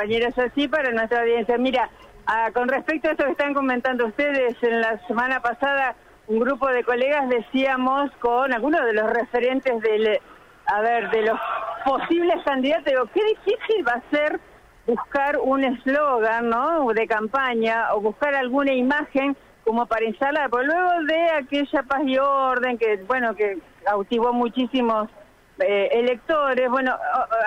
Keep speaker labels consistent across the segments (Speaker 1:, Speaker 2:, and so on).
Speaker 1: compañeros así para nuestra audiencia. Mira, ah, con respecto a esto que están comentando ustedes, en la semana pasada un grupo de colegas decíamos con algunos de los referentes del, a ver, de los posibles candidatos, digo, qué difícil va a ser buscar un eslogan, ¿no? De campaña o buscar alguna imagen como para instalar, porque luego de aquella paz y orden que, bueno, que cautivó muchísimos eh, electores, bueno,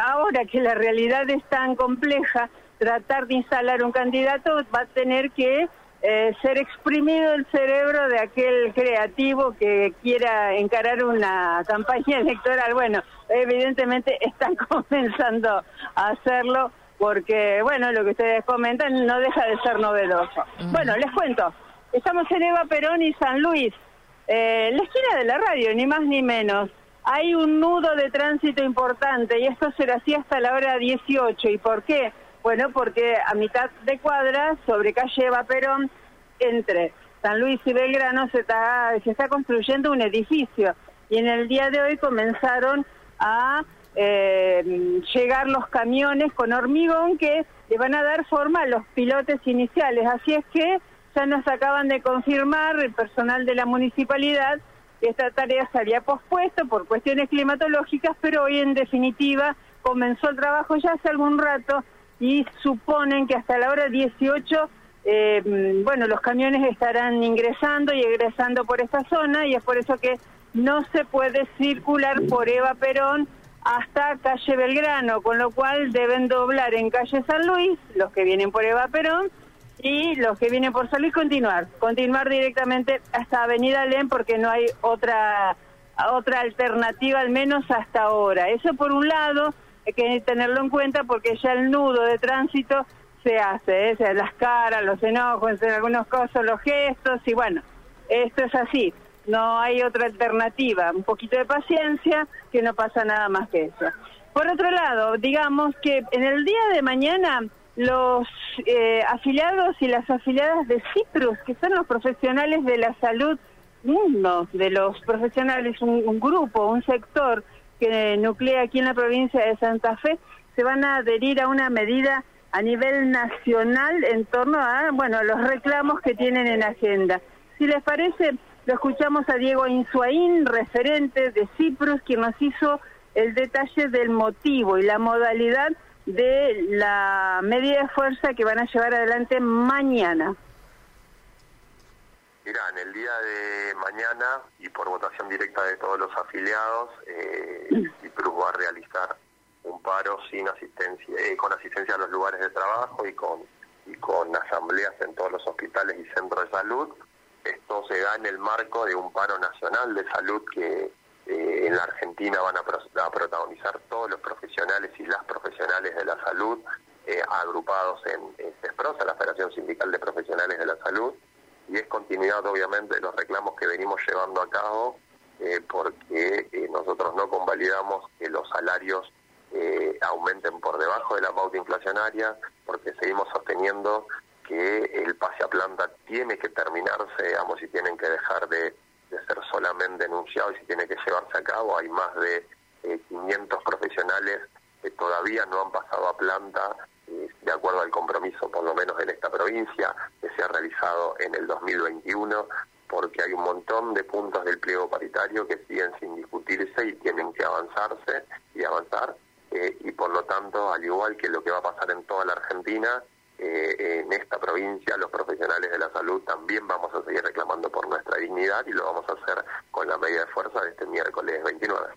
Speaker 1: ahora que la realidad es tan compleja, tratar de instalar un candidato va a tener que eh, ser exprimido el cerebro de aquel creativo que quiera encarar una campaña electoral. Bueno, evidentemente están comenzando a hacerlo porque, bueno, lo que ustedes comentan no deja de ser novedoso. Bueno, les cuento, estamos en Eva Perón y San Luis, eh, la esquina de la radio, ni más ni menos hay un nudo de tránsito importante y esto será así hasta la hora 18. ¿Y por qué? Bueno, porque a mitad de cuadra, sobre calle Eva Perón, entre San Luis y Belgrano, se está, se está construyendo un edificio. Y en el día de hoy comenzaron a eh, llegar los camiones con hormigón que le van a dar forma a los pilotes iniciales. Así es que ya nos acaban de confirmar el personal de la municipalidad esta tarea se había pospuesto por cuestiones climatológicas, pero hoy en definitiva comenzó el trabajo ya hace algún rato y suponen que hasta la hora 18, eh, bueno, los camiones estarán ingresando y egresando por esta zona y es por eso que no se puede circular por Eva Perón hasta calle Belgrano, con lo cual deben doblar en calle San Luis, los que vienen por Eva Perón, y los que vienen por salir continuar, continuar directamente hasta Avenida Len porque no hay otra otra alternativa al menos hasta ahora. Eso por un lado hay que tenerlo en cuenta porque ya el nudo de tránsito se hace, ¿eh? las caras, los enojos, en algunos casos los gestos y bueno, esto es así, no hay otra alternativa, un poquito de paciencia que no pasa nada más que eso. Por otro lado, digamos que en el día de mañana los eh, afiliados y las afiliadas de Citrus, que son los profesionales de la salud, uno de los profesionales, un, grupo, un sector que nuclea aquí en la provincia de Santa Fe, se van a adherir a una medida a nivel nacional en torno a, bueno, los reclamos que tienen en agenda. Si les parece, lo escuchamos a Diego Insuaín, referente de Ciprus, quien nos hizo el detalle del motivo y la modalidad de la medida de fuerza que van a llevar adelante mañana.
Speaker 2: Mira, en el día de mañana y por votación directa de todos los afiliados, eh, va a realizar un paro sin asistencia, eh, con asistencia a los lugares de trabajo y con y con asambleas en todos los hospitales y centros de salud. Esto se da en el marco de un paro nacional de salud que en la Argentina van a, protagonizar todos los profesionales y las profesionales de la salud eh, agrupados en, CESPROSA, la Federación Sindical de Profesionales de la Salud, y es continuidad obviamente de los reclamos que venimos llevando a cabo eh, porque nosotros no convalidamos que los salarios aumenten por debajo de la pauta inflacionaria, porque seguimos sosteniendo que el pase a planta tiene que terminarse, digamos, y tienen que dejar de de ser solamente denunciado y si tiene que llevarse a cabo. Hay más de 500 eh, profesionales que todavía no han pasado a planta eh, de acuerdo al compromiso, por lo menos en esta provincia, que se ha realizado en el 2021, porque hay un montón de puntos del pliego paritario que siguen sin discutirse y tienen que avanzarse y avanzar. Eh, y por lo tanto, al igual que lo que va a pasar en toda la Argentina, eh, en esta provincia los profesionales de la salud también vamos a seguir reclamando por nuestra dignidad y lo vamos a hacer con la medida de fuerza de este miércoles 29.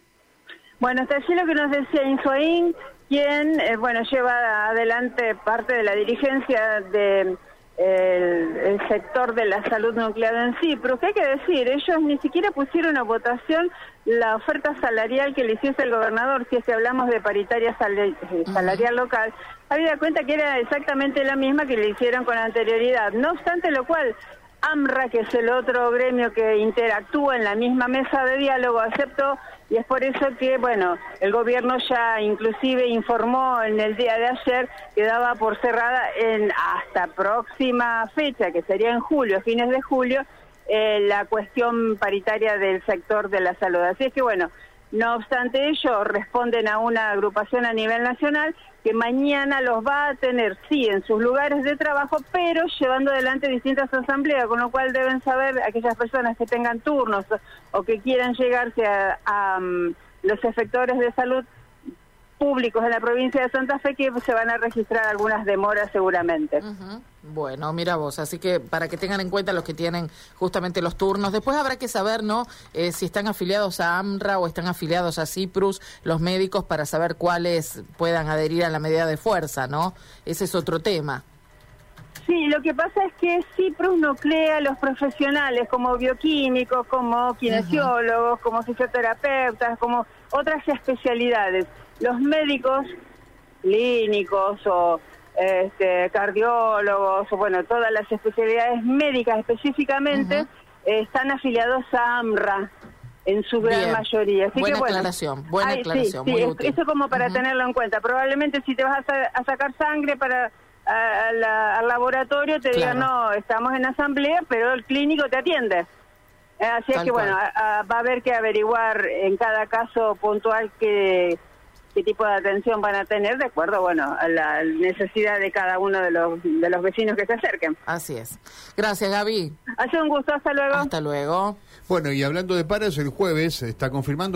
Speaker 1: Bueno, hasta allí lo que nos decía Insuaín, quien eh, bueno lleva adelante parte de la dirigencia de el, sector de la salud nuclear en sí, pero ¿qué hay que decir? Ellos ni siquiera pusieron a votación la oferta salarial que le hiciese el gobernador, si es que hablamos de paritaria eh, salarial local, había cuenta que era exactamente la misma que le hicieron con anterioridad. No obstante lo cual, AMRA, que es el otro gremio que interactúa en la misma mesa de diálogo, aceptó y es por eso que, bueno, el gobierno ya inclusive informó en el día de ayer que daba por cerrada en hasta próxima fecha, que sería en julio, fines de julio, eh, la cuestión paritaria del sector de la salud. Así es que, bueno, No obstante ello, responden a una agrupación a nivel nacional que mañana los va a tener, sí, en sus lugares de trabajo, pero llevando adelante distintas asambleas, con lo cual deben saber aquellas personas que tengan turnos o, que quieran llegarse a, mm, los efectores de salud públicos en la provincia de Santa Fe que se van a registrar algunas demoras seguramente.
Speaker 3: Bueno, mira vos, así que para que tengan en cuenta los que tienen justamente los turnos. Después habrá que saber, ¿no? Eh, si están afiliados a AMRA o están afiliados a CIPRUS, los médicos, para saber cuáles puedan adherir a la medida de fuerza, ¿no? Ese es otro tema.
Speaker 1: Sí, lo que pasa es que CIPRUS nuclea a los profesionales como bioquímicos, como kinesiólogos, como fisioterapeutas, como otras especialidades los médicos clínicos o este, cardiólogos o bueno, todas las especialidades médicas específicamente están afiliados a AMRA en su gran mayoría.
Speaker 3: Así buena aclaración, buena aclaración, muy útil.
Speaker 1: Eso como para tenerlo en cuenta. Probablemente si te vas a, sacar sangre para al laboratorio te digan, no, estamos en asamblea, pero el clínico te atiende. Así es que bueno, va a haber que averiguar en cada caso puntual que qué tipo de atención van a tener de acuerdo, bueno, a la necesidad de cada uno de los, de los vecinos que se acerquen.
Speaker 3: Así es. Gracias, Gaby.
Speaker 1: Ha sido un gusto, hasta luego.
Speaker 3: Hasta luego.
Speaker 4: Bueno, y hablando de paros, el jueves está confirmando